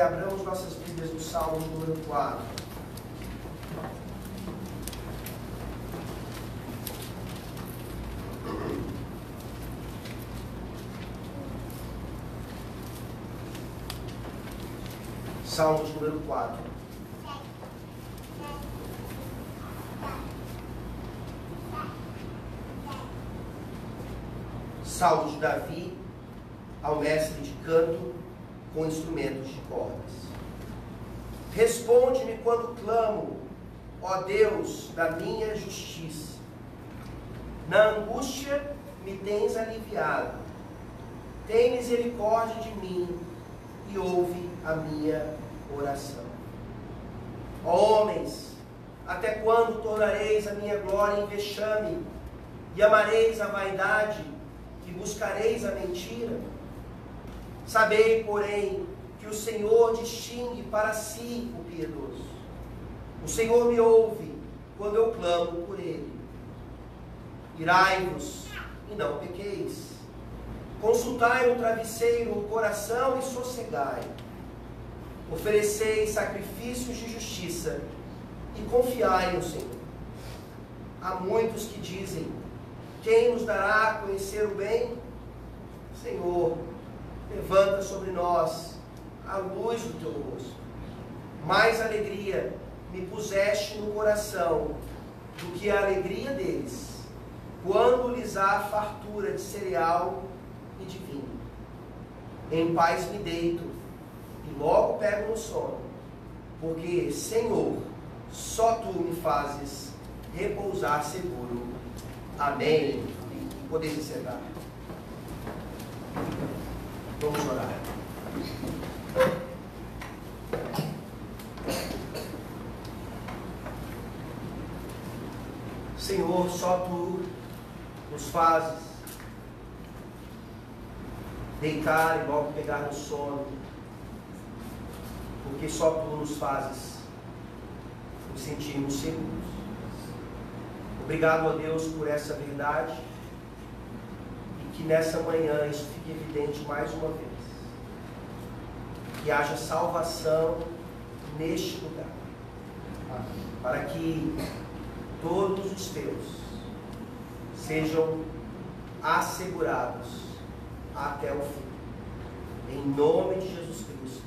Abramos nossas Bíblias no Salmo número 4. Salmos número 4. Salmos de Davi ao mestre de canto com instrumentos de cordas. Responde-me quando clamo, ó Deus da minha justiça. Na angústia me tens aliviado. Tem misericórdia de mim e ouve a minha oração. Ó homens, até quando tornareis a minha glória em vexame e amareis a vaidade e buscareis a mentira? Sabei, porém, que o Senhor distingue para si o piedoso. O Senhor me ouve quando eu clamo por ele. Irai-vos e não pequeis. Consultai no travesseiro o coração e sossegai. Oferecei sacrifícios de justiça e confiai no Senhor. Há muitos que dizem: Quem nos dará a conhecer o bem? Senhor, levanta sobre nós a luz do teu rosto. Mais alegria me puseste no coração do que a alegria deles, quando lhes há fartura de cereal e de vinho. Em paz me deito e logo pego no sono, porque, Senhor, só tu me fazes repousar seguro. Amém. Podemos sentar. Vamos orar. Senhor, só tu nos fazes deitar e logo pegar no sono, porque só tu nos fazes nos sentirmos seguros. Obrigado a Deus por essa verdade que nessa manhã isso fique evidente mais uma vez. Que haja salvação neste lugar. Para que todos os teus sejam assegurados até o fim. Em nome de Jesus Cristo.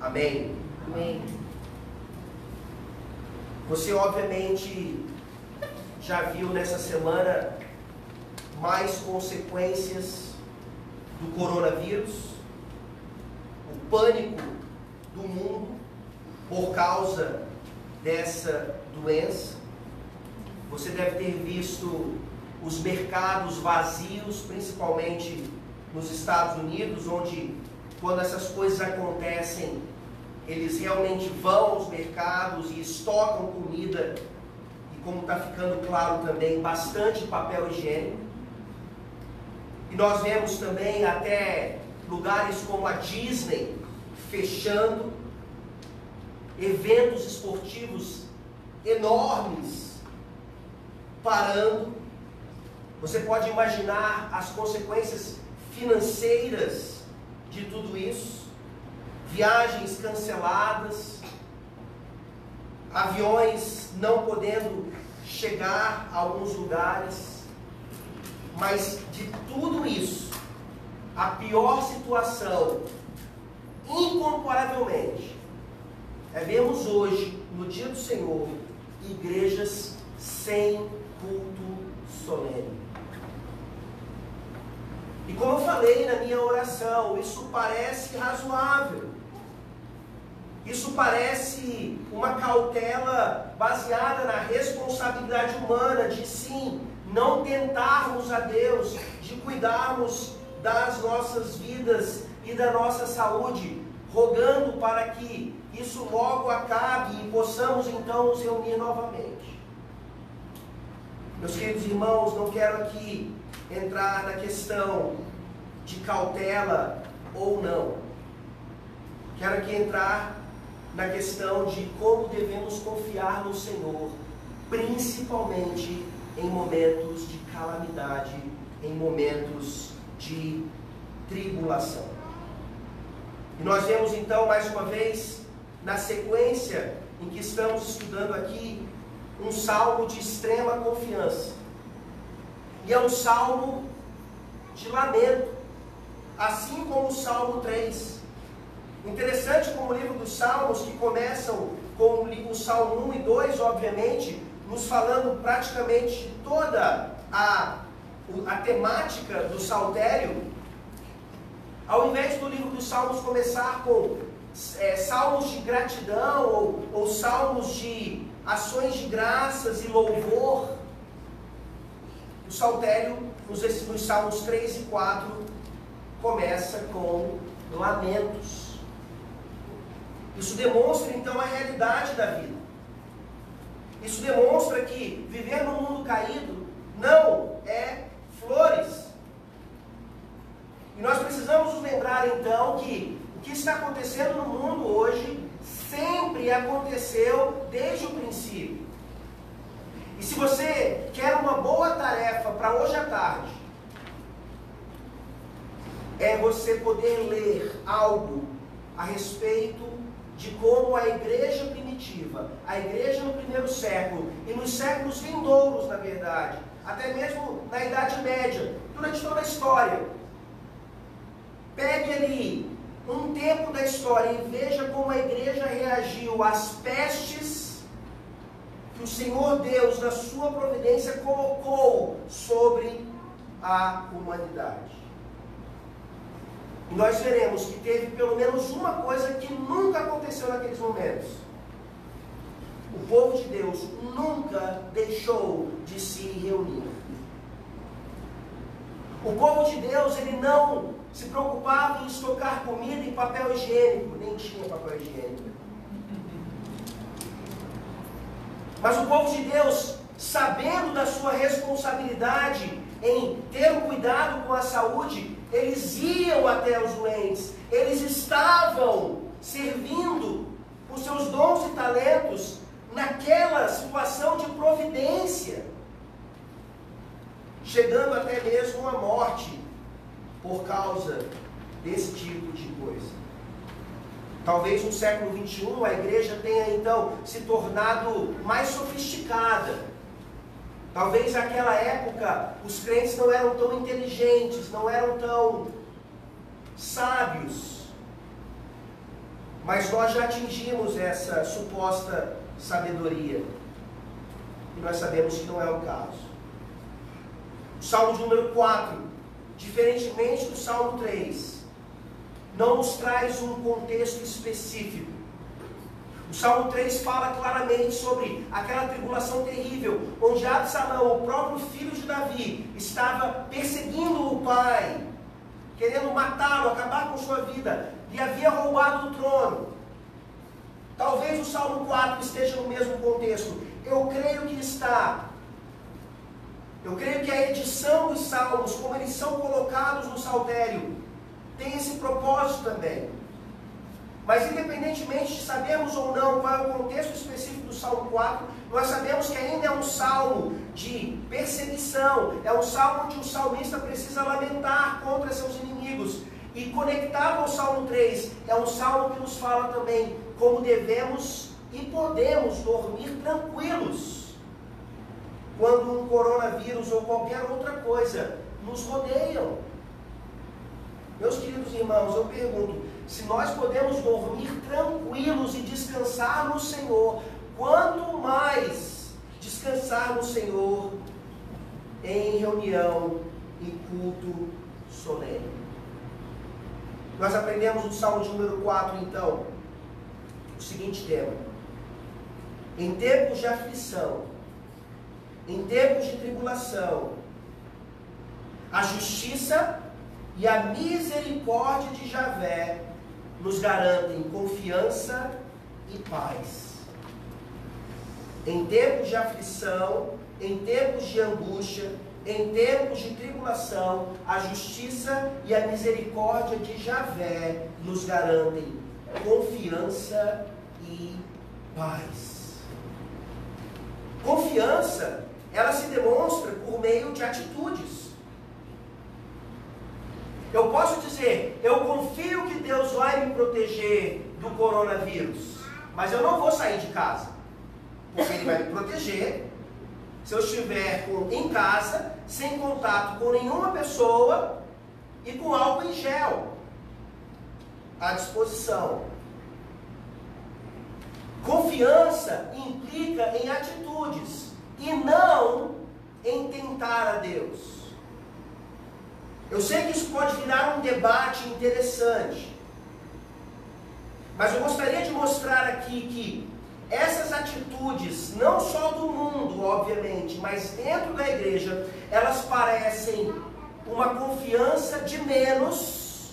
Amém. Amém. Você obviamente já viu nessa semana mais consequências do coronavírus, o pânico do mundo por causa dessa doença. Você deve ter visto os mercados vazios, principalmente nos Estados Unidos, onde quando essas coisas acontecem, eles realmente vão aos mercados e estocam comida e, como está ficando claro também, bastante papel higiênico. E nós vemos também até lugares como a Disney fechando, eventos esportivos enormes parando. Você pode imaginar as consequências financeiras de tudo isso. Viagens canceladas, aviões não podendo chegar a alguns lugares. Mas de tudo isso, a pior situação, incomparavelmente, é vermos hoje, no dia do Senhor, igrejas sem culto solene. E como eu falei na minha oração, isso parece razoável. Isso parece uma cautela baseada na responsabilidade humana de sim, não tentarmos a Deus, de cuidarmos das nossas vidas e da nossa saúde, rogando para que isso logo acabe e possamos então nos reunir novamente. Meus queridos irmãos, não quero aqui entrar na questão de cautela ou não. Quero aqui entrar na questão de como devemos confiar no Senhor, principalmente em momentos de calamidade, em momentos de tribulação. E nós vemos então, mais uma vez, na sequência em que estamos estudando aqui, um salmo de extrema confiança. E é um salmo de lamento, assim como o Salmo 3. Interessante como o livro dos Salmos, que começam com o Salmo 1 e 2, obviamente, nos falando praticamente toda a, a temática do saltério, ao invés do livro dos Salmos começar com é, salmos de gratidão ou, ou salmos de ações de graças e louvor, o saltério, nos, nos Salmos 3 e 4, começa com lamentos. Isso demonstra então a realidade da vida. Isso demonstra que viver num mundo caído não é flores. E nós precisamos nos lembrar então que o que está acontecendo no mundo hoje sempre aconteceu desde o princípio. E se você quer uma boa tarefa para hoje à tarde, é você poder ler algo a respeito de como a igreja primitiva, a igreja no primeiro século e nos séculos vindouros, na verdade, até mesmo na Idade Média, durante toda a história, pegue ali um tempo da história e veja como a igreja reagiu às pestes que o Senhor Deus, na sua providência, colocou sobre a humanidade. Nós veremos que teve pelo menos uma coisa que nunca aconteceu naqueles momentos. O povo de Deus nunca deixou de se reunir. O povo de Deus, ele não se preocupava em estocar comida e papel higiênico, nem tinha papel higiênico. Mas o povo de Deus, sabendo da sua responsabilidade em ter um cuidado com a saúde, eles iam até os doentes, eles estavam servindo os seus dons e talentos naquela situação de providência, chegando até mesmo à morte por causa desse tipo de coisa. Talvez no século XXI a igreja tenha então se tornado mais sofisticada Talvez naquela época os crentes não eram tão inteligentes, não eram tão sábios. Mas nós já atingimos essa suposta sabedoria. E nós sabemos que não é o caso. O Salmo número 4, diferentemente do Salmo 3, não nos traz um contexto específico o Salmo 3 fala claramente sobre aquela tribulação terrível, onde Absalão, o próprio filho de Davi, estava perseguindo o pai, querendo matá-lo, acabar com sua vida, e havia roubado o trono. Talvez o Salmo 4 esteja no mesmo contexto. Eu creio que está. Eu creio que a edição dos salmos, como eles são colocados no saltério, tem esse propósito também. Mas independentemente de sabermos ou não qual é o contexto específico do Salmo 4, nós sabemos que ainda é um salmo de perseguição, é um salmo onde o salmista precisa lamentar contra seus inimigos. E conectado ao Salmo 3, é um salmo que nos fala também como devemos e podemos dormir tranquilos quando um coronavírus ou qualquer outra coisa nos rodeiam. Meus queridos irmãos, eu pergunto, se nós podemos dormir tranquilos e descansar no Senhor, quanto mais descansar no Senhor em reunião e culto solene. Nós aprendemos no Salmo de número 4, então, o seguinte tema: em tempos de aflição, em tempos de tribulação, a justiça e a misericórdia de Javé nos garantem confiança e paz. Em tempos de aflição, em tempos de angústia, em tempos de tribulação, a justiça e a misericórdia de Javé nos garantem confiança e paz. Confiança, ela se demonstra por meio de atitudes. Eu posso dizer, eu confio que Deus vai me proteger do coronavírus, mas eu não vou sair de casa, porque Ele vai me proteger se eu estiver em casa, sem contato com nenhuma pessoa e com álcool em gel à disposição. Confiança implica em atitudes e não em tentar a Deus. Eu sei que isso pode virar um debate interessante, mas eu gostaria de mostrar aqui que essas atitudes, não só do mundo, obviamente, mas dentro da igreja, elas parecem uma confiança de menos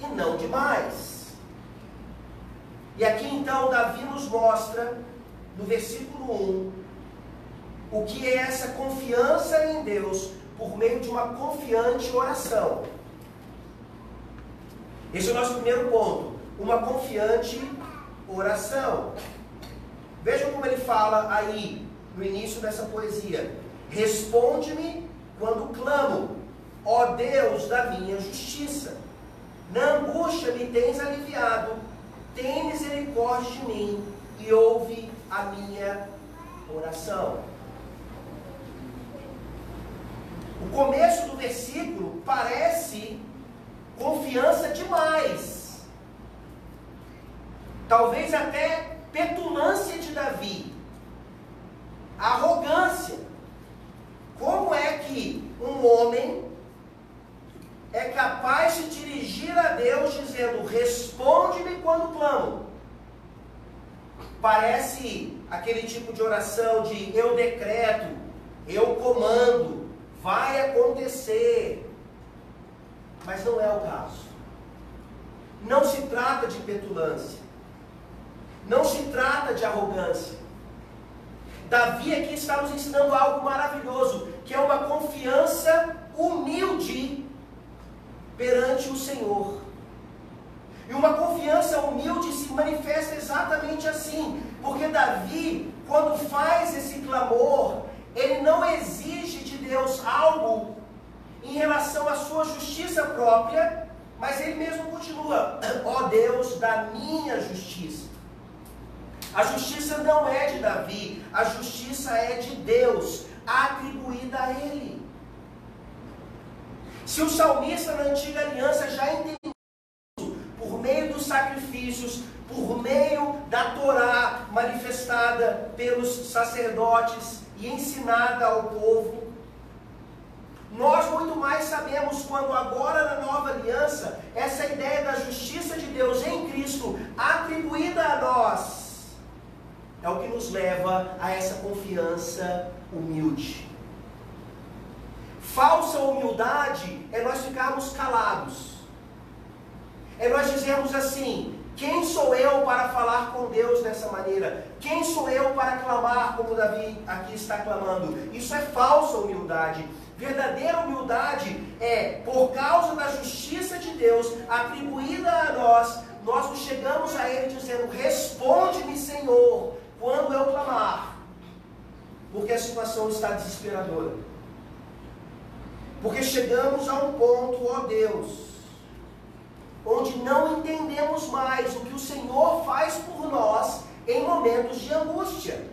e não de mais. E aqui então Davi nos mostra, no versículo 1, o que é essa confiança em Deus por meio de uma confiante oração. Esse é o nosso primeiro ponto. Uma confiante oração. Vejam como ele fala aí no início dessa poesia: Responde-me quando clamo, ó Deus da minha justiça. Na angústia me tens aliviado, tem misericórdia de mim e ouve a minha oração. O começo do versículo parece confiança demais. Talvez até petulância de Davi. Arrogância. Como é que um homem é capaz de dirigir a Deus dizendo: Responde-me quando clamo? Parece aquele tipo de oração de eu decreto, eu comando, vai acontecer. Mas não é o caso. Não se trata de petulância. Não se trata de arrogância. Davi aqui está nos ensinando algo maravilhoso, que é uma confiança humilde perante o Senhor. E uma confiança humilde se manifesta exatamente assim, porque Davi, quando faz esse clamor, ele não exige de Deus algo em relação à sua justiça própria, mas ele mesmo continua: ó oh Deus da minha justiça. A justiça não é de Davi, a justiça é de Deus, atribuída a ele. Se o salmista na antiga aliança já entendeu por meio dos sacrifícios, por meio da Torá manifestada pelos sacerdotes, e ensinada ao povo. Nós muito mais sabemos quando agora na nova aliança, essa ideia da justiça de Deus em Cristo atribuída a nós é o que nos leva a essa confiança humilde. Falsa humildade é nós ficarmos calados. É nós dizermos assim: quem sou eu para falar com Deus dessa maneira? Quem sou eu para clamar como Davi aqui está clamando? Isso é falsa humildade. Verdadeira humildade é, por causa da justiça de Deus atribuída a nós, nós nos chegamos a Ele dizendo: Responde-me, Senhor, quando eu clamar, porque a situação está desesperadora. Porque chegamos a um ponto, ó Deus, onde não entendemos mais o que o Senhor faz por nós em momentos de angústia.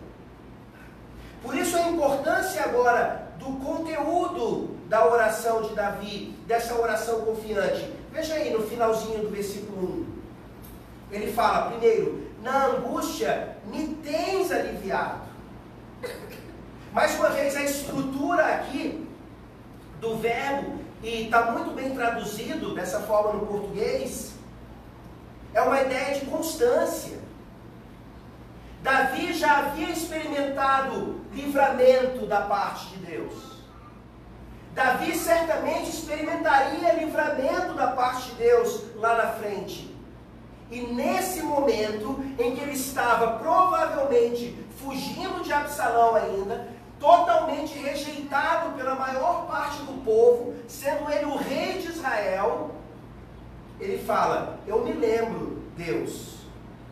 Por isso a importância agora do conteúdo da oração de Davi, dessa oração confiante. Veja aí no finalzinho do versículo 1. Ele fala, primeiro, na angústia me tens aliviado. Mais uma vez, a estrutura aqui do verbo e está muito bem traduzido dessa forma no português, é uma ideia de constância. Davi já havia experimentado livramento da parte de Deus. Davi certamente experimentaria livramento da parte de Deus lá na frente. E nesse momento em que ele estava provavelmente fugindo de Absalão ainda, totalmente rejeitado pela maior parte do povo, sendo ele o rei de Israel, ele fala: Eu me lembro, Deus,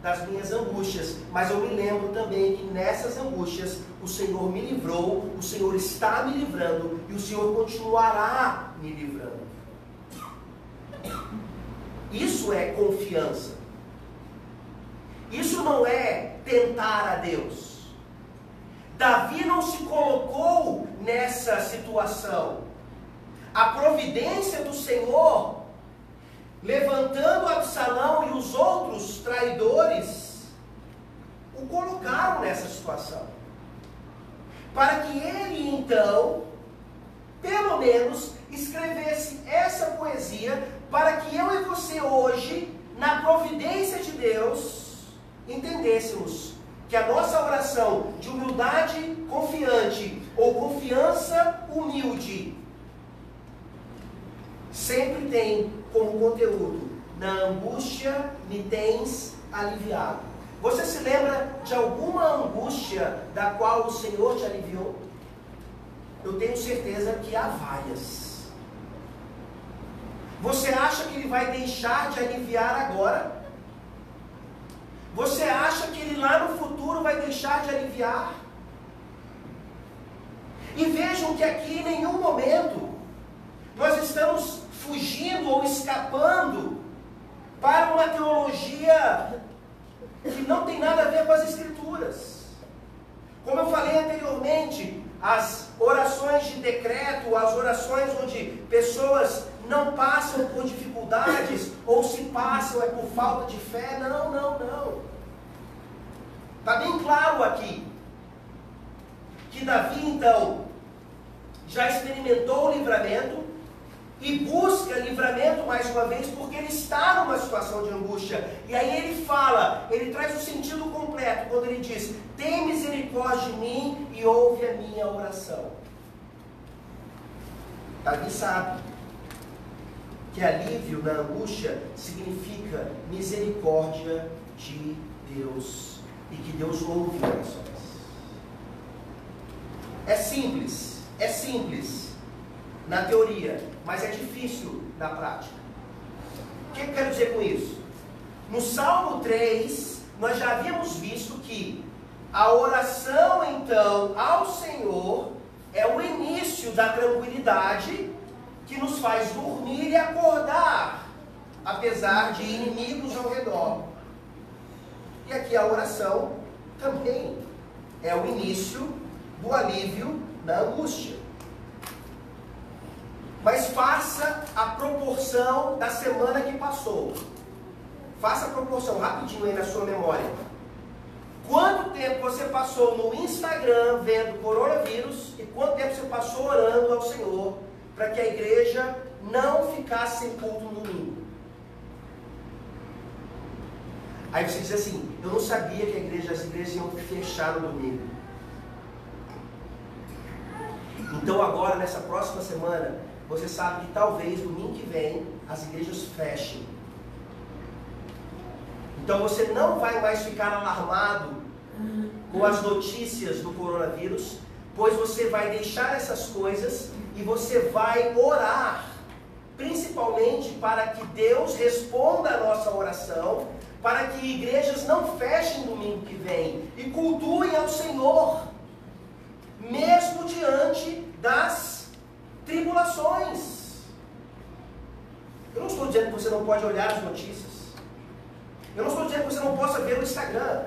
das minhas angústias, mas eu me lembro também que nessas angústias o Senhor me livrou, o Senhor está me livrando e o Senhor continuará me livrando. Isso é confiança. Isso não é tentar a Deus. Davi não se colocou nessa situação. A providência do Senhor, levantando Absalão e os outros traidores, o colocaram nessa situação. Para que ele então, pelo menos, escrevesse essa poesia, para que eu e você hoje, na providência de Deus, entendêssemos que a nossa oração de humildade confiante ou confiança humilde sempre tem como conteúdo: na angústia me tens aliviado. Você se lembra de alguma angústia da qual o Senhor te aliviou? Eu tenho certeza que há várias. Você acha que ele vai deixar de aliviar agora? Você acha que ele lá no futuro vai deixar de aliviar? E vejam que aqui em nenhum momento nós estamos fugindo ou escapando para uma teologia que não tem nada a ver com as Escrituras. Como eu falei anteriormente, as orações de decreto, as orações onde pessoas não passam por dificuldades, ou se passam é por falta de fé. Não, não, não. Está bem claro aqui que Davi, então, já experimentou o livramento e busca livramento mais uma vez, porque ele está numa situação de angústia. E aí ele fala, ele traz o sentido completo quando ele diz: Tem misericórdia de mim e ouve a minha oração. Davi sabe que alívio na angústia significa misericórdia de Deus e que Deus ouve orações. É simples, é simples na teoria, mas é difícil na prática. O que eu quero dizer com isso? No Salmo 3, nós já havíamos visto que a oração, então, ao Senhor é o início da tranquilidade que nos faz dormir e acordar, apesar de inimigos ao redor. E aqui a oração também é o início do alívio da angústia. Mas faça a proporção da semana que passou. Faça a proporção rapidinho aí na sua memória. Quanto tempo você passou no Instagram vendo coronavírus e quanto tempo você passou orando ao Senhor para que a igreja não ficasse sem culto no domingo. Aí você diz assim, eu não sabia que a igreja, as igrejas iam fechar no domingo. Então agora, nessa próxima semana, você sabe que talvez domingo que vem as igrejas fechem. Então você não vai mais ficar alarmado com as notícias do coronavírus, pois você vai deixar essas coisas e você vai orar, principalmente para que Deus responda a nossa oração, para que igrejas não fechem domingo que vem e cultuem ao Senhor, mesmo diante das tribulações. Eu não estou dizendo que você não pode olhar as notícias. Eu não estou dizendo que você não possa ver o Instagram.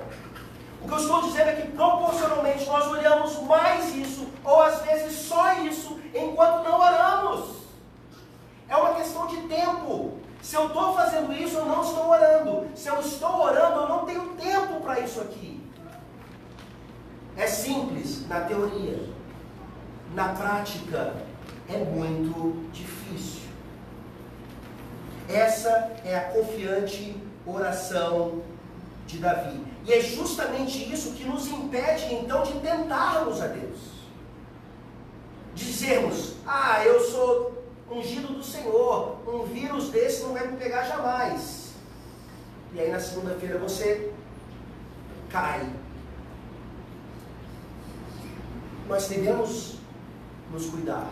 O que eu estou dizendo é que proporcionalmente nós olhamos mais isso, ou às vezes só isso, enquanto não oramos. É uma questão de tempo. Se eu estou fazendo isso, eu não estou orando. Se eu estou orando, eu não tenho tempo para isso aqui. É simples na teoria. Na prática, é muito difícil. Essa é a confiante oração de Davi. E é justamente isso que nos impede então de tentarmos a Deus. Dizermos, ah, eu sou ungido do Senhor, um vírus desse não vai me pegar jamais. E aí na segunda-feira você cai. Nós devemos nos cuidar.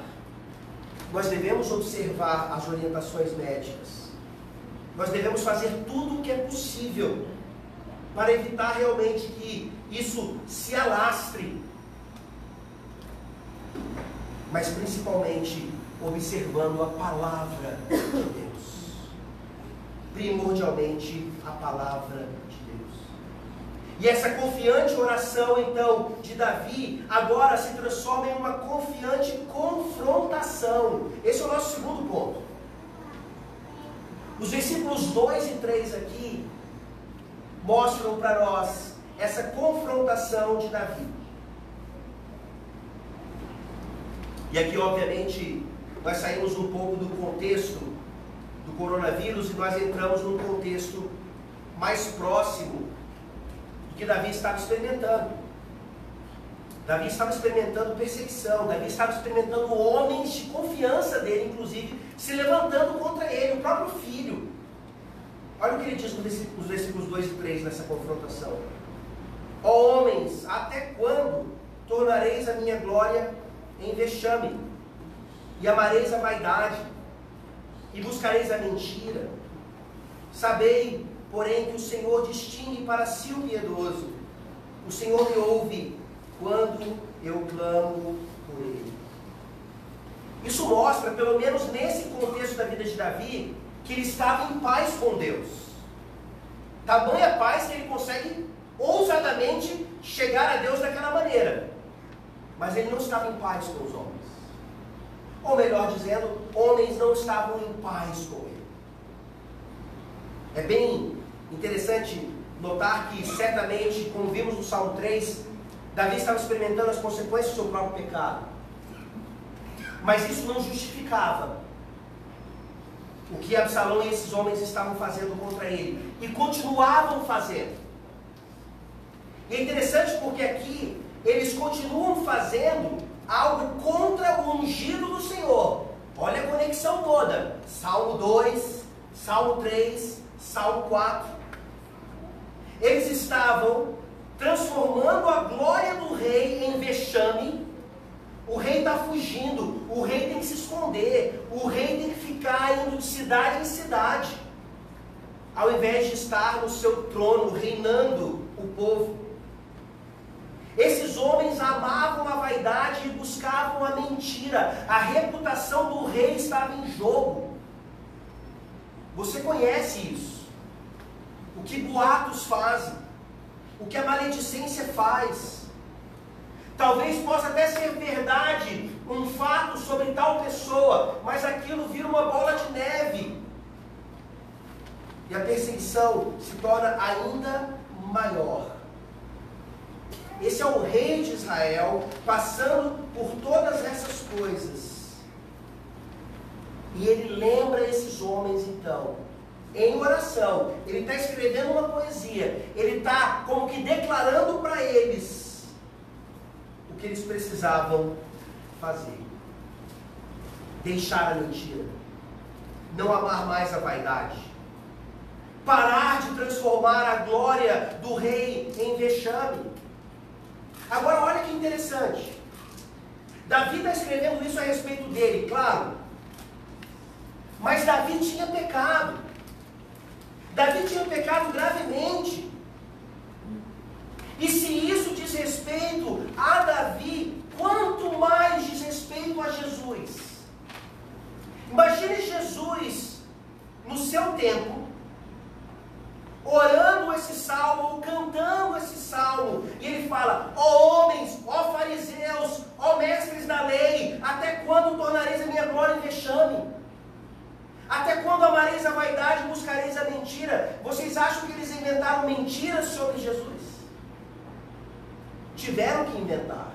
Nós devemos observar as orientações médicas. Nós devemos fazer tudo o que é possível para evitar realmente que isso se alastre. Mas principalmente observando a palavra de Deus. primordialmente a palavra de. E essa confiante oração, então, de Davi, agora se transforma em uma confiante confrontação. Esse é o nosso segundo ponto. Os versículos 2 e 3 aqui mostram para nós essa confrontação de Davi. E aqui, obviamente, nós saímos um pouco do contexto do coronavírus e nós entramos num contexto mais próximo que Davi estava experimentando. Davi estava experimentando perseguição, Davi estava experimentando homens de confiança dele, inclusive, se levantando contra ele, o próprio filho. Olha o que ele diz nos versículos 2 e 3 nessa confrontação. Ó oh, homens, até quando tornareis a minha glória em vexame? E amareis a vaidade? E buscareis a mentira? Sabei, porém, que o Senhor distingue para si o piedoso. O Senhor me ouve quando eu clamo por ele. Isso mostra, pelo menos nesse contexto da vida de Davi, que ele estava em paz com Deus. Tamanha paz que ele consegue ousadamente chegar a Deus daquela maneira. Mas ele não estava em paz com os homens. Ou melhor dizendo, homens não estavam em paz com ele. É bem interessante notar que certamente, como vimos no Salmo 3, Davi estava experimentando as consequências do seu próprio pecado. Mas isso não justificava o que Absalão e esses homens estavam fazendo contra ele. E continuavam fazendo. E é interessante porque aqui eles continuam fazendo algo contra o ungido do Senhor. Olha a conexão toda. Salmo 2, Salmo 3, Salmo 4. Eles estavam transformando a glória do rei em vexame. O rei está fugindo, o rei tem que se esconder, o rei tem que ficar indo de cidade em cidade, ao invés de estar no seu trono, reinando o povo. Esses homens amavam a vaidade e buscavam a mentira. A reputação do rei estava em jogo. Você conhece isso. O que boatos fazem, o que a maledicência faz. Talvez possa até ser verdade um fato sobre tal pessoa, mas aquilo vira uma bola de neve. E a perseguição se torna ainda maior. Esse é o rei de Israel passando por todas essas coisas. E ele lembra esses homens então, em oração. Ele está escrevendo uma poesia. Ele está como que declarando para eles o que eles precisavam fazer. Deixar a mentira. Não amar mais a vaidade. Parar de transformar a glória do rei em vexame Agora, olha que interessante. Davi está escrevendo isso a respeito dele, claro. Mas Davi tinha pecado. Davi tinha pecado gravemente. E se isso diz respeito a Davi, quanto mais diz respeito a Jesus. Imagine Jesus no seu tempo, orando esse salmo, cantando esse salmo, e ele fala: Ó oh, homens, ó oh, fariseus, ó oh, mestres da lei, até quando tornareis a minha glória em vexame? Até quando amareis a vaidade e buscareis a mentira? Vocês acham que eles inventaram mentiras sobre Jesus? Tiveram que inventar,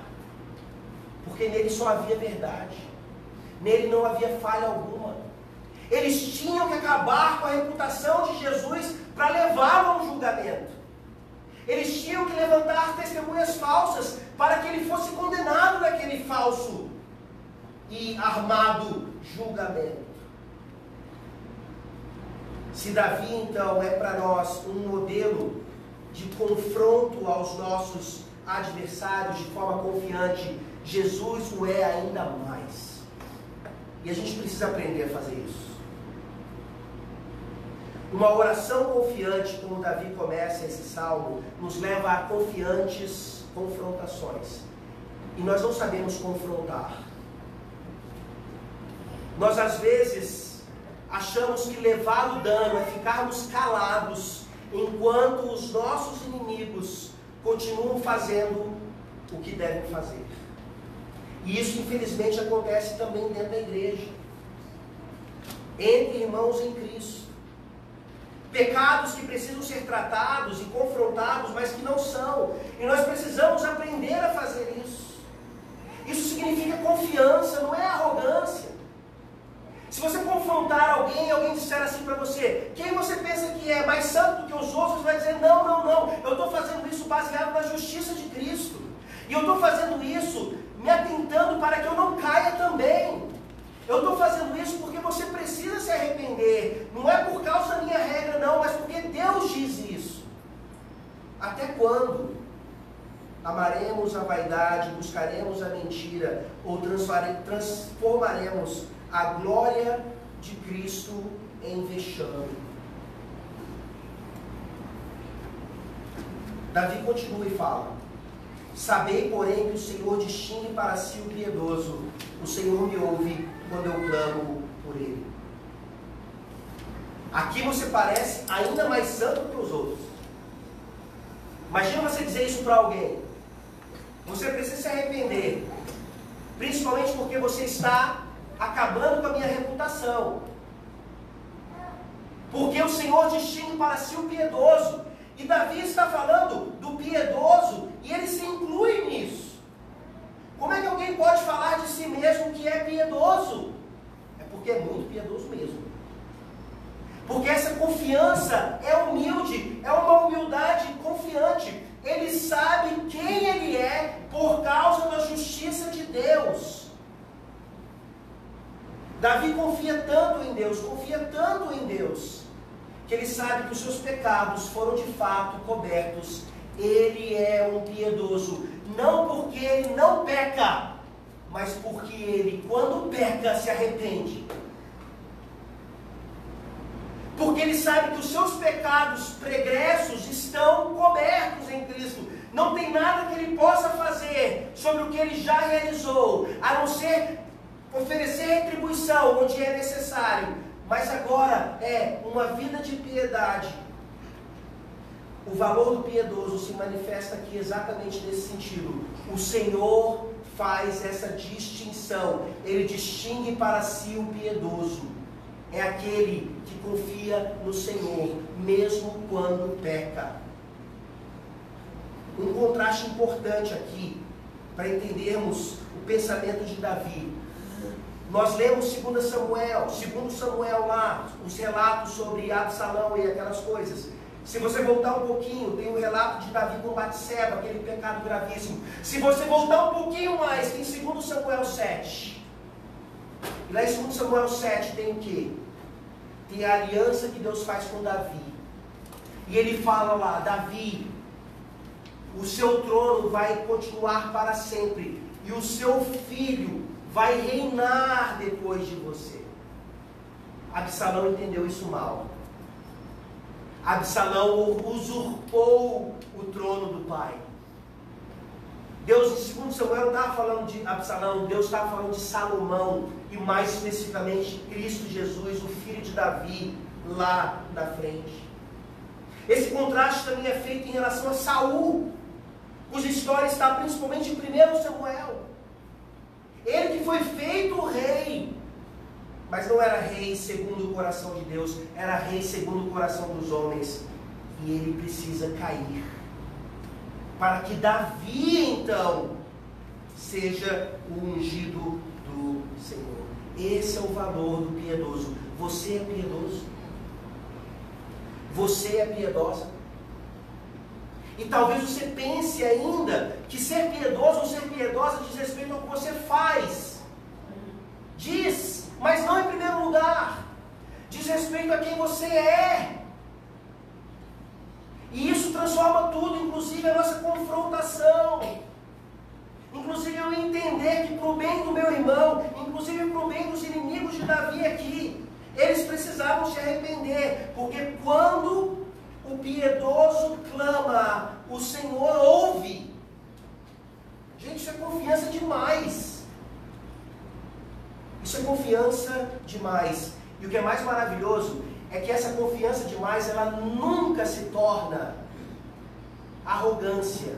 porque nele só havia verdade, nele não havia falha alguma. Eles tinham que acabar com a reputação de Jesus para levá-lo a um julgamento. Eles tinham que levantar testemunhas falsas para que ele fosse condenado naquele falso e armado julgamento. Se Davi, então, é para nós um modelo de confronto aos nossos adversários de forma confiante, Jesus o é ainda mais. E a gente precisa aprender a fazer isso. Uma oração confiante, como Davi começa esse salmo, nos leva a confiantes confrontações. E nós não sabemos confrontar. Nós às vezes achamos que levar o dano é ficarmos calados enquanto os nossos inimigos continuam fazendo o que devem fazer. E isso, infelizmente, acontece também dentro da igreja, entre irmãos em Cristo. Pecados que precisam ser tratados e confrontados, mas que não são. E nós precisamos aprender a fazer isso. Isso significa confiança, não é arrogância. Se você confrontar alguém e alguém disser assim para você, quem você pensa que é mais santo que os outros, vai dizer: não, não, não, eu estou fazendo isso baseado na justiça de Cristo. E eu estou fazendo isso me atentando para que eu não caia também. Eu estou fazendo isso porque você precisa se arrepender. Não é por causa da minha regra, não, mas porque Deus diz isso. Até quando amaremos a vaidade, buscaremos a mentira ou transformaremos a glória de Cristo em vexame. Davi continua e fala: Sabei, porém, que o Senhor distingue para si o piedoso. O Senhor me ouve quando eu clamo por ele. Aqui você parece ainda mais santo que os outros. Imagina você dizer isso para alguém. Você precisa se arrepender. Principalmente porque você está acabando com a minha reputação. Porque o Senhor distingue para si o piedoso. E Davi está falando do piedoso e ele se inclui nisso. Como é que alguém pode falar de si mesmo que é piedoso? É porque é muito piedoso mesmo. Porque essa confiança é humilde, é uma humildade confiante. Ele sabe quem ele é por causa da justiça de Deus. Davi confia tanto em Deus, confia tanto em Deus, que ele sabe que os seus pecados foram de fato cobertos. Ele é um piedoso, não porque ele não peca, mas porque ele, quando peca, se arrepende. Porque ele sabe que os seus pecados pregressos estão cobertos em Cristo. Não tem nada que ele possa fazer sobre o que ele já realizou, a não ser oferecer retribuição onde é necessário, mas agora é uma vida de piedade. O valor do piedoso se manifesta aqui exatamente nesse sentido. O Senhor faz essa distinção, ele distingue para si o piedoso. É aquele que confia no Senhor, mesmo quando peca. Um contraste importante aqui, para entendermos o pensamento de Davi. Nós lemos 2 Samuel, 2 Samuel lá, os relatos sobre Absalão e aquelas coisas. Se você voltar um pouquinho, tem o relato de Davi com Batseba, aquele pecado gravíssimo. Se você voltar um pouquinho mais, tem 2 Samuel 7. E lá em 2 Samuel 7 tem o quê? Tem a aliança que Deus faz com Davi. E ele fala lá, Davi, o seu trono vai continuar para sempre. E o seu filho vai reinar depois de você. Absalão entendeu isso mal. Absalão usurpou o trono do pai. Deus, segundo Samuel, não estava falando de Absalão, Deus estava falando de Salomão, e mais especificamente Cristo Jesus, o filho de Davi, lá na frente. Esse contraste também é feito em relação a Saul, cuja história está principalmente em 1 Samuel. Ele que foi feito rei, mas não era rei segundo o coração de Deus, era rei segundo o coração dos homens. E ele precisa cair. Para que Davi, então, seja o ungido do Senhor. Esse é o valor do piedoso. Você é piedoso? Você é piedosa? E talvez você pense ainda que ser piedoso ou ser piedosa diz respeito ao que você faz. Diz, mas não em primeiro lugar. Diz respeito a quem você é. E isso transforma tudo, inclusive a nossa confrontação. Inclusive eu entender que para o bem do meu irmão, inclusive para o bem dos inimigos de Davi aqui, eles precisavam se arrepender. Porque quando o piedoso clama, o Senhor ouve. Gente, isso é confiança demais. Isso é confiança demais. E o que é mais maravilhoso é que essa demais, ela nunca se torna arrogância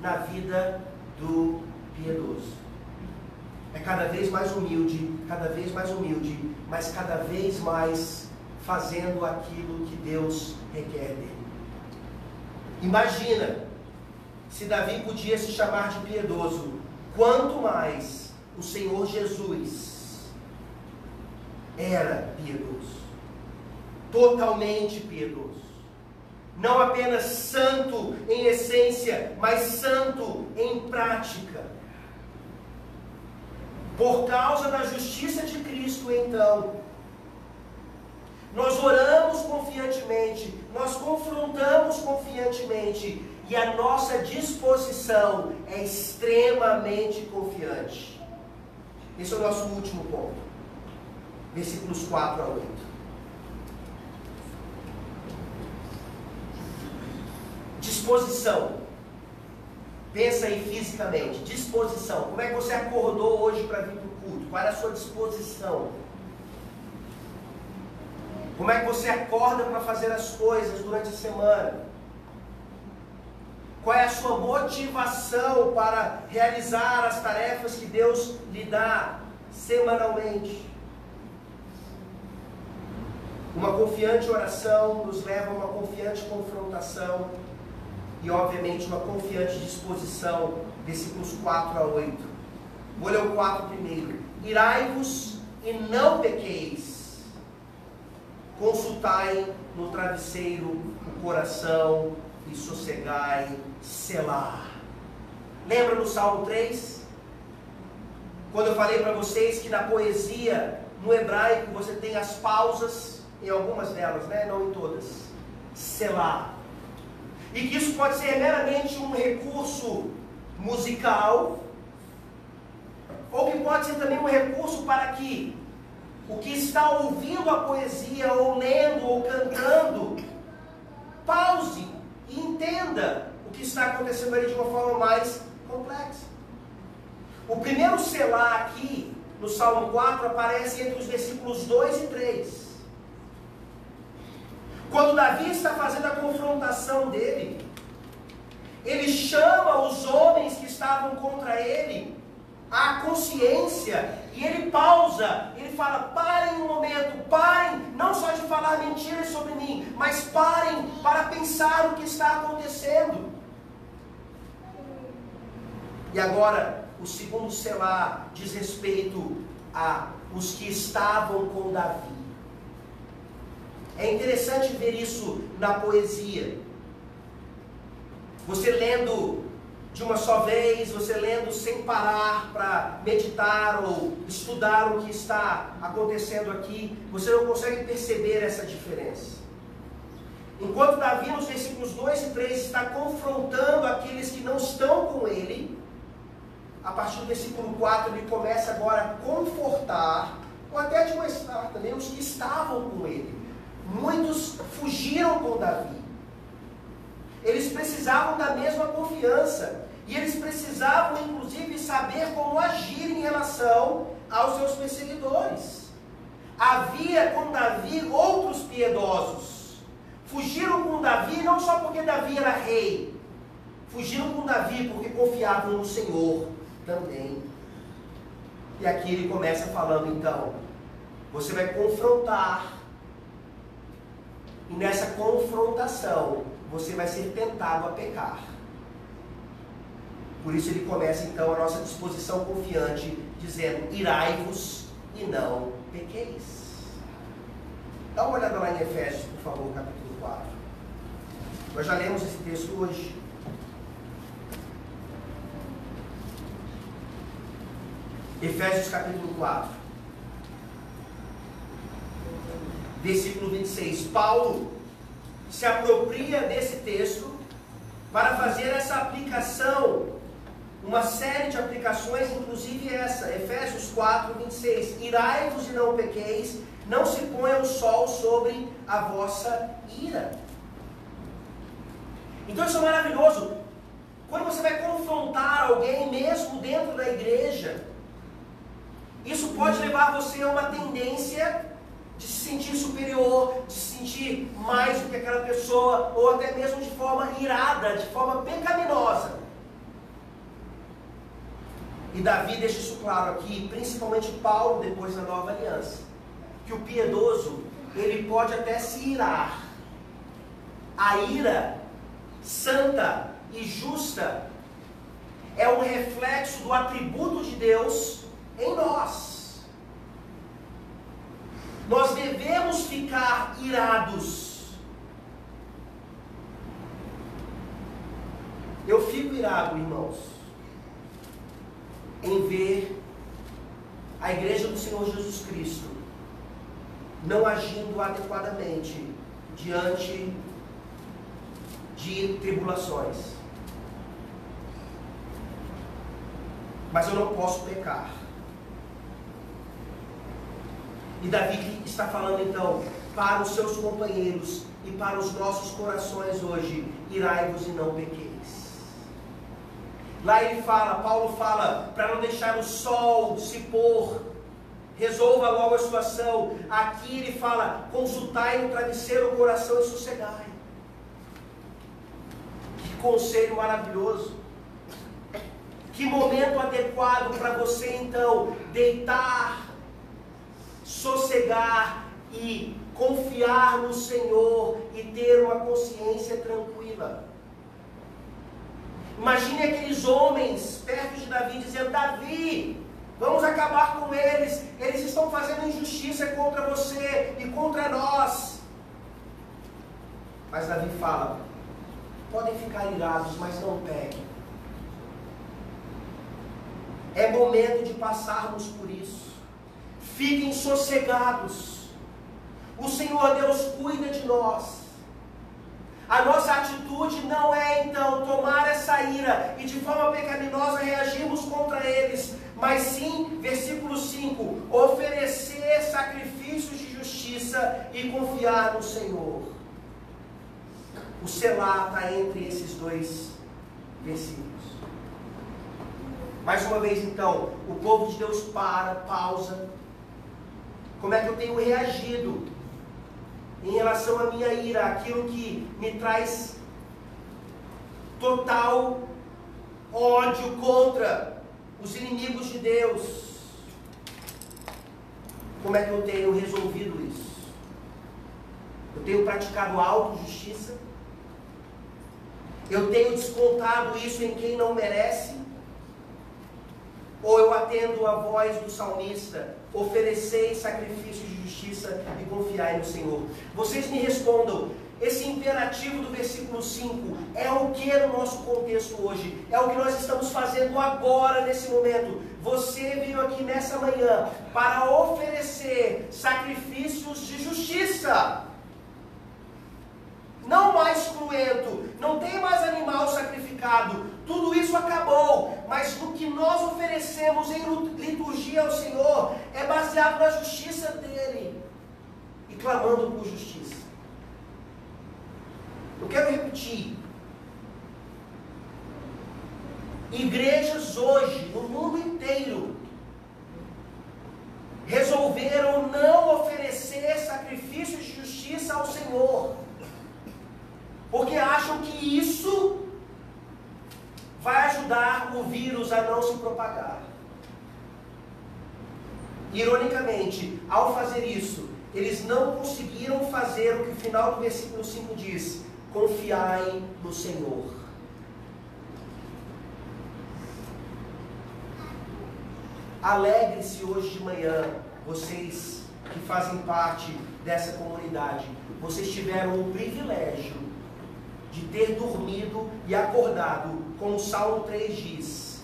na vida do piedoso. É cada vez mais humilde, cada vez mais humilde, mas cada vez mais fazendo aquilo que Deus requer dele. Imagina se Davi podia se chamar de piedoso, quanto mais o Senhor Jesus era piedoso, totalmente piedoso. Não apenas santo em essência, mas santo em prática. Por causa da justiça de Cristo, então, nós oramos confiantemente, nós confrontamos confiantemente, e a nossa disposição é extremamente confiante. Esse é o nosso último ponto. Versículos 4 a 8. Disposição. Pensa aí fisicamente. Disposição. Como é que você acordou hoje para vir para o culto? Qual é a sua disposição? Como é que você acorda para fazer as coisas durante a semana? Qual é a sua motivação para realizar as tarefas que Deus lhe dá semanalmente? Uma confiante oração nos leva a uma confiante confrontação e, obviamente, uma confiante disposição, versículos 4 a 8. Vou ler o 4 primeiro. Irai-vos e não pequeis. Consultai no travesseiro o coração e sossegai, selar. Lembra no Salmo 3? Quando eu falei para vocês que na poesia, no hebraico, você tem as pausas, em algumas delas, né? não em todas. Selar. E que isso pode ser meramente um recurso musical, ou que pode ser também um recurso para que o que está ouvindo a poesia, ou lendo, ou cantando, pause e entenda o que está acontecendo ali de uma forma mais complexa. O primeiro selar aqui, no Salmo 4, aparece entre os versículos 2 e 3. Quando Davi está fazendo a confrontação dele, ele chama os homens que estavam contra ele à consciência e ele pausa, ele fala: parem um momento, parem, não só de falar mentiras sobre mim, mas parem para pensar o que está acontecendo. E agora, o segundo selar diz respeito a os que estavam com Davi. É interessante ver isso na poesia. Você lendo de uma só vez, você lendo sem parar para meditar ou estudar o que está acontecendo aqui, você não consegue perceber essa diferença. Enquanto Davi, nos versículos 2 e 3, está confrontando aqueles que não estão com ele, a partir do versículo 4 ele começa agora a confortar, ou até admoestar também, os que estavam com ele. Muitos fugiram com Davi. Eles precisavam da mesma confiança. E eles precisavam, inclusive, saber como agir em relação aos seus perseguidores. Havia com Davi outros piedosos. Fugiram com Davi não só porque Davi era rei, fugiram com Davi porque confiavam no Senhor também. E aqui ele começa falando então: você vai confrontar, e nessa confrontação você vai ser tentado a pecar. Por isso ele começa então a nossa disposição confiante, dizendo: irai-vos e não pequeis. Dá uma olhada lá em Efésios, por favor, capítulo 4. Nós já lemos esse texto hoje. Efésios capítulo 4. Versículo 26. Paulo se apropria desse texto para fazer essa aplicação uma série de aplicações, inclusive essa, Efésios 4, 26. Irai-vos e não pequeis, não se ponha o sol sobre a vossa ira. Então isso é maravilhoso. Quando você vai confrontar alguém, mesmo dentro da igreja, isso pode levar você a uma tendência de se sentir superior, de se sentir mais do que aquela pessoa, ou até mesmo de forma irada, de forma pecaminosa. E Davi deixa isso claro aqui, principalmente Paulo, depois da nova aliança, que o piedoso, ele pode até se irar. A ira santa e justa é um reflexo do atributo de Deus em nós. Nós devemos ficar irados. Eu fico irado, irmãos, em ver a igreja do Senhor Jesus Cristo não agindo adequadamente diante de tribulações. mas eu não posso pecar. E Davi está falando então para os seus companheiros e para os nossos corações hoje: irai-vos e não pequeis. Lá ele fala, Paulo fala, para não deixar o sol se pôr, resolva logo a situação. Aqui ele fala: consultai no travesseiro o coração e sossegai. Que conselho maravilhoso. Que momento adequado para você então deitar, sossegar e confiar no Senhor e ter uma consciência tranquila. Imagine aqueles homens perto de Davi dizendo: Davi, vamos acabar com eles, eles estão fazendo injustiça contra você e contra nós. Mas Davi fala: podem ficar irados, mas não peguem. É momento de passarmos por isso. Fiquem sossegados. O Senhor Deus cuida de nós. A nossa atitude não é então tomar essa ira e de forma pecaminosa reagirmos contra eles, mas sim, versículo 5, oferecer sacrifícios de justiça e confiar no Senhor. O selar está entre esses dois versículos. Mais uma vez, então, o povo de Deus para, pausa. Como é que eu tenho reagido em relação à minha ira, aquilo que me traz total ódio contra os inimigos de Deus? Como é que eu tenho resolvido isso? Eu tenho praticado auto-justiça? Eu tenho descontado isso em quem não merece? Ou eu atendo a voz do salmista, oferecei sacrifício de justiça e confiai no Senhor? Vocês me respondam, esse imperativo do versículo 5 é o que no nosso contexto hoje? É o que nós estamos fazendo agora, nesse momento. Você veio aqui nessa manhã para oferecer sacrifícios de justiça não mais cruento, não tem mais animal sacrificado, tudo isso acabou, mas no que nós oferecemos em liturgia ao Senhor é baseado na justiça dele e clamando por justiça. Eu quero repetir. Igrejas hoje, no mundo inteiro, resolveram não oferecer sacrifícios de justiça ao Senhor porque acham que isso vai ajudar o vírus a não se propagar. Ironicamente, ao fazer isso, eles não conseguiram fazer o que o final do versículo 5 diz: confiai no Senhor. Alegre-se hoje de manhã, vocês que fazem parte dessa comunidade. Vocês tiveram o privilégio de ter dormido e acordado, como o Salmo 3 diz,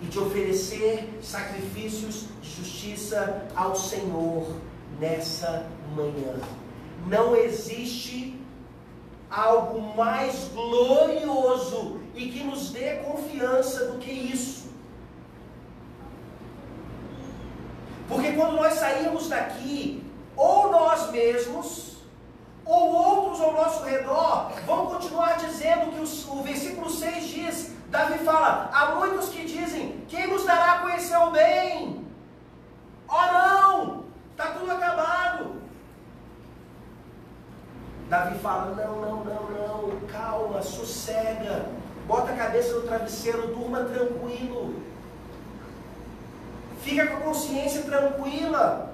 e de oferecer sacrifícios de justiça ao Senhor nessa manhã. Não existe algo mais glorioso e que nos dê confiança do que isso. Porque quando nós saímos daqui, ou nós mesmos, ou outros ao nosso redor vão continuar dizendo que o, o versículo 6 diz: Davi fala, há muitos que dizem: Quem nos dará a conhecer o bem? Oh não! Está tudo acabado. Davi fala: Não, não, não, não, calma, sossega, bota a cabeça no travesseiro, durma tranquilo, fica com a consciência tranquila.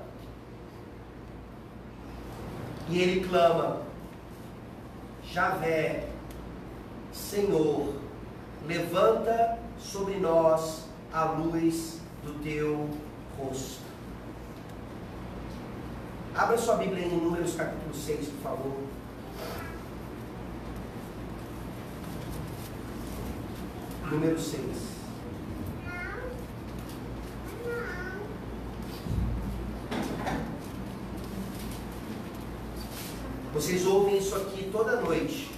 E ele clama: Javé, Senhor, levanta sobre nós a luz do teu rosto. Abra sua Bíblia em Números capítulo 6, por favor. Número 6. Vocês ouvem isso aqui toda noite.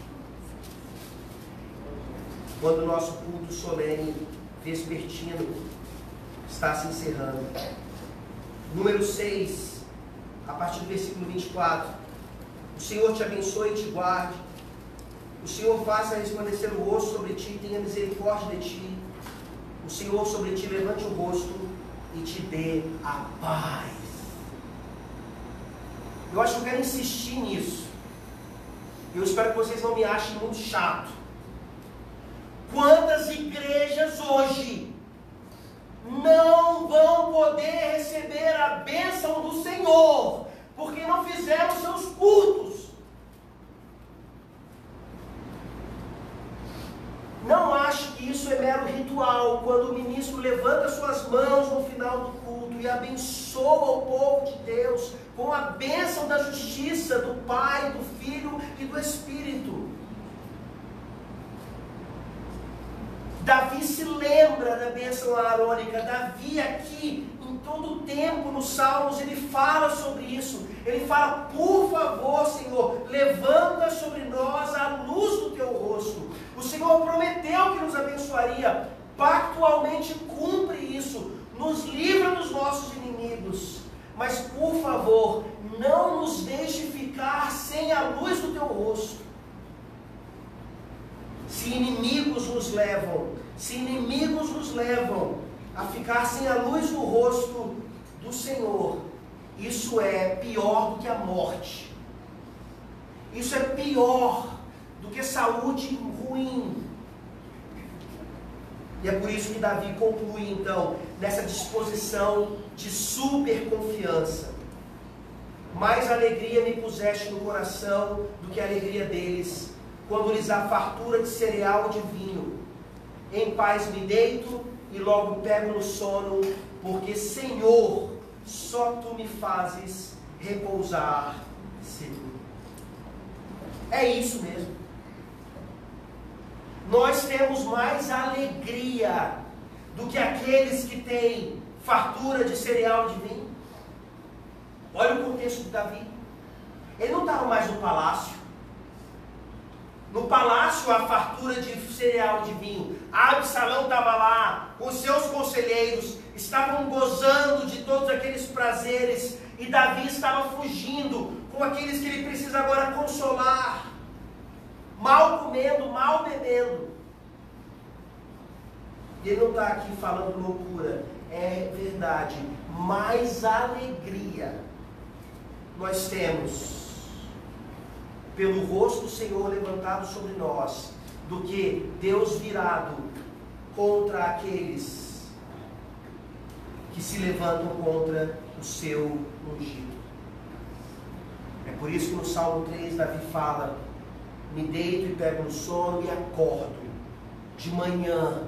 Quando o nosso culto solene vespertino está se encerrando. Número 6, a partir do versículo 24. O Senhor te abençoe e te guarde. O Senhor faça resplandecer o rosto sobre ti e tenha misericórdia de ti. O Senhor sobre ti levante o rosto e te dê a paz. Eu acho que eu quero insistir nisso. Eu espero que vocês não me achem muito chato. Quantas igrejas hoje não vão poder receber a bênção do Senhor, porque não fizeram seus cultos? Não ache que isso é mero ritual, quando o ministro levanta suas mãos no final do culto e abençoa o povo de Deus com a bênção da justiça do Pai, do Filho e do Espírito. Davi se lembra da bênção arônica. Davi aqui, em todo o tempo, nos Salmos, ele fala sobre isso. Ele fala, por favor, Senhor, levanta sobre nós a luz do teu rosto. O Senhor prometeu que nos abençoaria. Pactualmente cumpre isso. Nos livra dos nossos inimigos. Mas, por favor, não nos deixe ficar sem a luz do teu rosto. Se inimigos nos levam, se inimigos nos levam a ficar sem a luz no rosto do Senhor, isso é pior do que a morte. Isso é pior do que saúde ruim. E é por isso que Davi conclui então nessa disposição de super confiança. Mais alegria me puseste no coração do que a alegria deles, quando lhes há fartura de cereal e de vinho. Em paz me deito e logo pego no sono, porque Senhor, só tu me fazes repousar seguro. É isso mesmo. Nós temos mais alegria do que aqueles que têm fartura de cereal de vinho. Olha o contexto de Davi. Ele não estava mais no palácio. No palácio, a fartura de cereal de vinho. Absalão estava lá, os seus conselheiros estavam gozando de todos aqueles prazeres. E Davi estava fugindo com aqueles que ele precisa agora consolar. Mal comendo, mal bebendo. Ele não está aqui falando loucura. É verdade. Mais alegria nós temos pelo rosto do Senhor levantado sobre nós, do que Deus virado contra aqueles que se levantam contra o seu ungido. É por isso que no Salmo 3 Davi fala: Me deito e pego no sono e acordo. De manhã,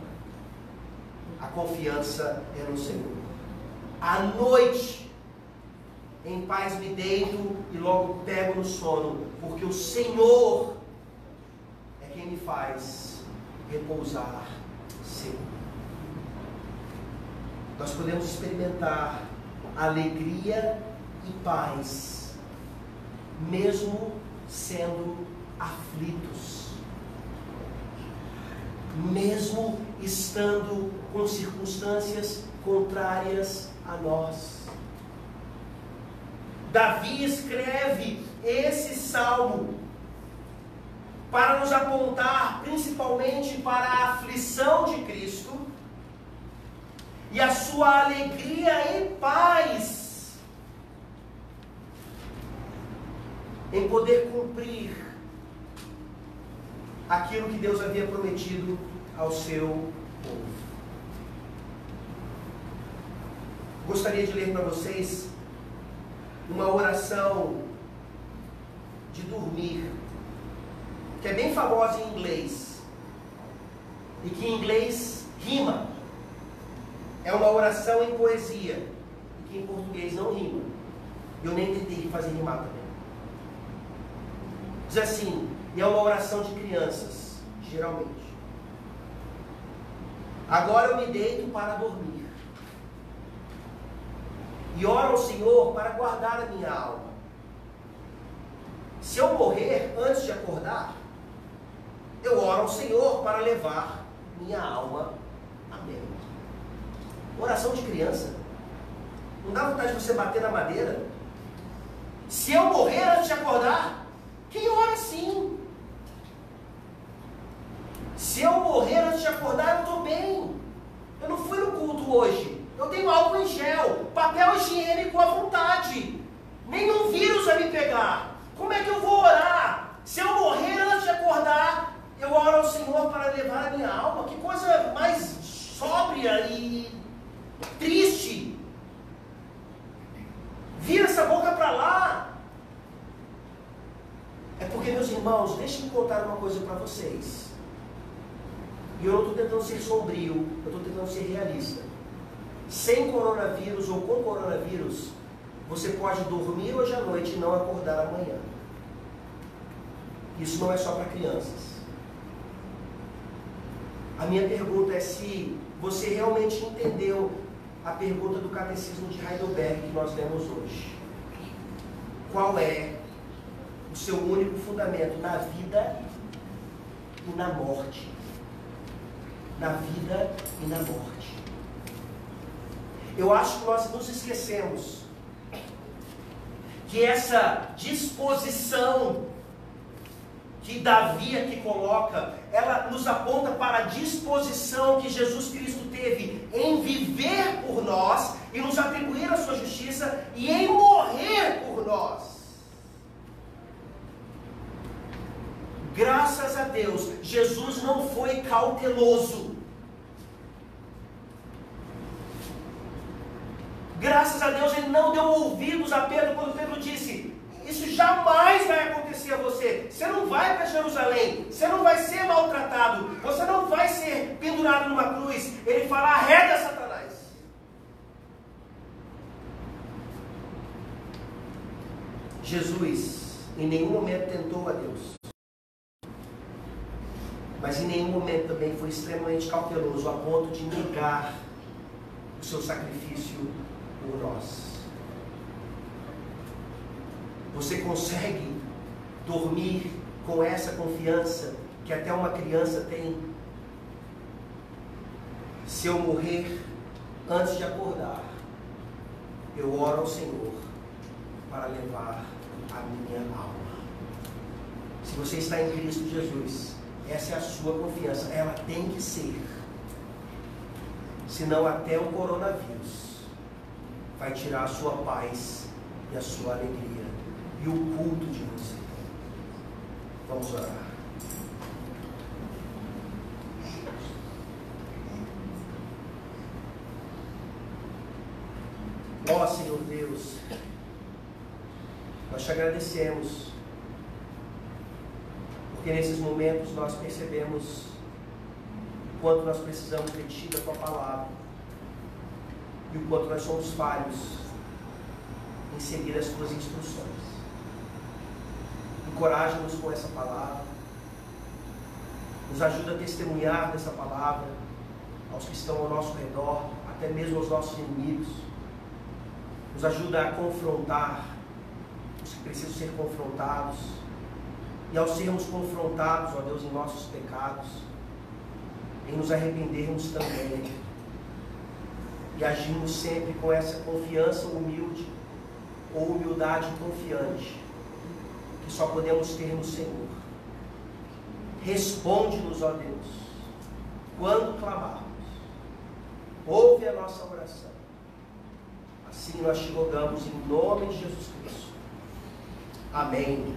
a confiança é no Senhor. À noite, em paz me deito e logo pego no sono, porque o Senhor é quem me faz repousar seguro. Nós podemos experimentar alegria e paz, mesmo sendo aflitos, mesmo estando com circunstâncias contrárias a nós. Davi escreve esse salmo para nos apontar principalmente para a aflição de Cristo e a sua alegria e paz em poder cumprir aquilo que Deus havia prometido ao seu povo. Gostaria de ler para vocês uma oração de dormir, que é bem famosa em inglês, e que em inglês rima. É uma oração em poesia, e que em português não rima. Eu nem tentei fazer rimar também. Diz assim, e é uma oração de crianças, geralmente. Agora eu me deito para dormir. E oro ao Senhor para guardar a minha alma. Se eu morrer antes de acordar, eu oro ao Senhor para levar minha alma a Deus. Oração de criança. Não dá vontade de você bater na madeira? Se eu morrer antes de acordar, quem ora assim? Se eu morrer antes de acordar, eu estou bem. Eu não fui no culto hoje. Eu tenho álcool em gel, papel higiênico à vontade. Nenhum vírus vai me pegar. Como é que eu vou orar? Se eu morrer antes de acordar, eu oro ao Senhor para levar a minha alma. Que coisa mais sóbria e triste. Vira essa boca para lá. É porque, meus irmãos, deixem-me contar uma coisa para vocês. E eu não estou tentando ser sombrio, eu estou tentando ser realista. Sem coronavírus ou com coronavírus, você pode dormir hoje à noite e não acordar amanhã. Isso não é só para crianças. A minha pergunta é se você realmente entendeu a pergunta do Catecismo de Heidelberg que nós lemos hoje. Qual é o seu único fundamento na vida e na morte? Na vida e na morte. Eu acho que nós nos esquecemos que essa disposição que Davi aqui coloca, ela nos aponta para a disposição que Jesus Cristo teve em viver por nós e nos atribuir a sua justiça e em morrer por nós. Graças a Deus, Jesus não foi cauteloso. Graças a Deus ele não deu ouvidos a Pedro quando Pedro disse: Isso jamais vai acontecer a você. Você não vai para Jerusalém. Você não vai ser maltratado. Você não vai ser pendurado numa cruz. Ele fala: arreda Satanás. Jesus em nenhum momento tentou a Deus. Mas em nenhum momento também foi extremamente cauteloso a ponto de negar o seu sacrifício por nós. Você consegue dormir com essa confiança que até uma criança tem? Se eu morrer antes de acordar, eu oro ao Senhor para levar a minha alma. Se você está em Cristo Jesus, essa é a sua confiança. Ela tem que ser. Senão até o coronavírus vai tirar a sua paz e a sua alegria e o culto de você. Vamos orar. Ó Senhor Deus, nós te agradecemos, porque nesses momentos nós percebemos quanto nós precisamos de Ti, da Tua palavra e o quanto nós somos falhos em seguir as tuas instruções. Encoraja-nos com essa palavra, nos ajuda a testemunhar dessa palavra aos que estão ao nosso redor, até mesmo aos nossos inimigos. Nos ajuda a confrontar os que precisam ser confrontados. E ao sermos confrontados, ó Deus, em nossos pecados, em nos arrependermos também e agimos sempre com essa confiança humilde ou humildade confiante que só podemos ter no Senhor. Responde-nos, ó Deus, quando clamarmos. Ouve a nossa oração. Assim nós te rogamos em nome de Jesus Cristo. Amém.